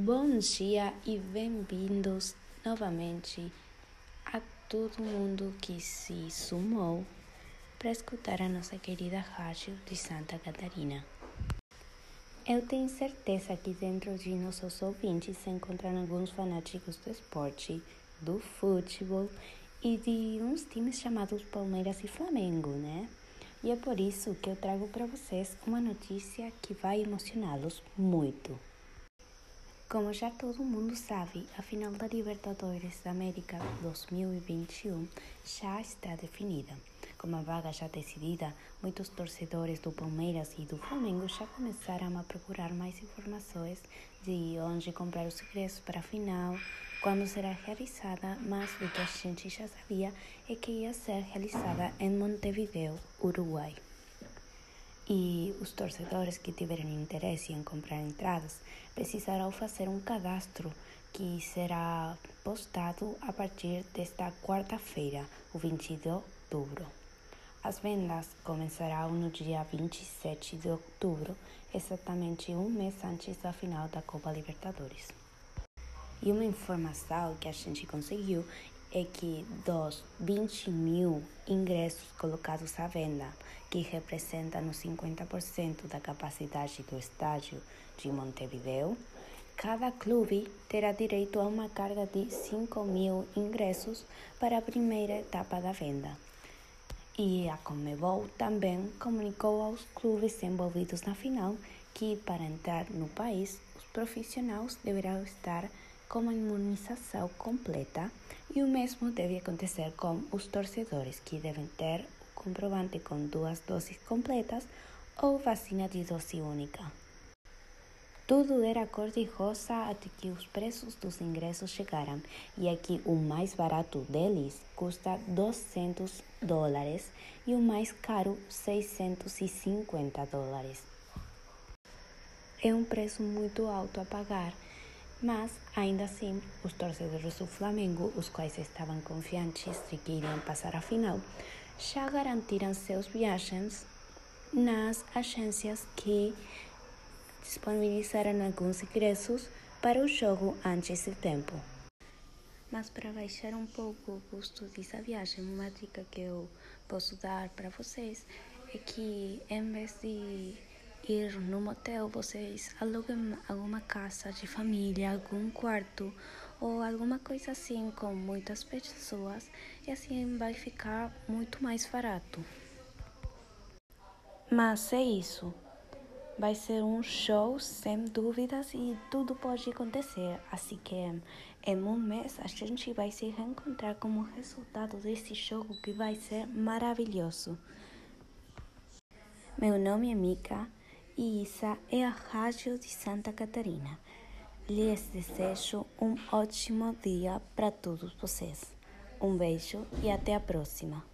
Bom dia e bem-vindos novamente a todo mundo que se sumou para escutar a nossa querida rádio de Santa Catarina. Eu tenho certeza que dentro de nossos ouvintes se encontram alguns fanáticos do esporte, do futebol e de uns times chamados Palmeiras e Flamengo, né? E é por isso que eu trago para vocês uma notícia que vai emocioná-los muito. Como já todo mundo sabe, a final da Libertadores da América 2021 já está definida. Com a vaga já decidida, muitos torcedores do Palmeiras e do Flamengo já começaram a procurar mais informações de onde comprar os ingressos para a final, quando será realizada, mas o que a gente já sabia é que ia ser realizada em Montevideo, Uruguai. E os torcedores que tiverem interesse em comprar entradas precisarão fazer um cadastro que será postado a partir desta quarta-feira, o 20 de outubro. As vendas começarão no dia 27 de outubro, exatamente um mês antes da final da Copa Libertadores. E uma informação que a gente conseguiu é que dos 20 mil ingressos colocados à venda, que representam 50% da capacidade do estádio de Montevideo, cada clube terá direito a uma carga de 5 mil ingressos para a primeira etapa da venda. E a Comebol também comunicou aos clubes envolvidos na final que, para entrar no país, os profissionais deverão estar com a imunização completa e o mesmo deve acontecer com os torcedores, que devem ter o comprovante com duas doses completas ou vacina de dose única. Tudo era cor-de-rosa até que os preços dos ingressos chegaram, e aqui o mais barato deles custa 200 dólares e o mais caro 650 dólares. É um preço muito alto a pagar mas, ainda assim, os torcedores do Flamengo, os quais estavam confiantes de que iriam passar a final, já garantiram seus viagens nas agências que disponibilizaram alguns ingressos para o jogo antes do tempo. Mas para baixar um pouco o custo dessa viagem, uma dica que eu posso dar para vocês é que em vez de ir no motel, vocês alugam alguma casa de família, algum quarto ou alguma coisa assim com muitas pessoas e assim vai ficar muito mais barato. Mas é isso. Vai ser um show sem dúvidas e tudo pode acontecer. Assim que em um mês a gente vai se reencontrar como resultado desse jogo que vai ser maravilhoso. Meu nome é Mika e essa é a Rádio de Santa Catarina. Lhes desejo um ótimo dia para todos vocês. Um beijo e até a próxima.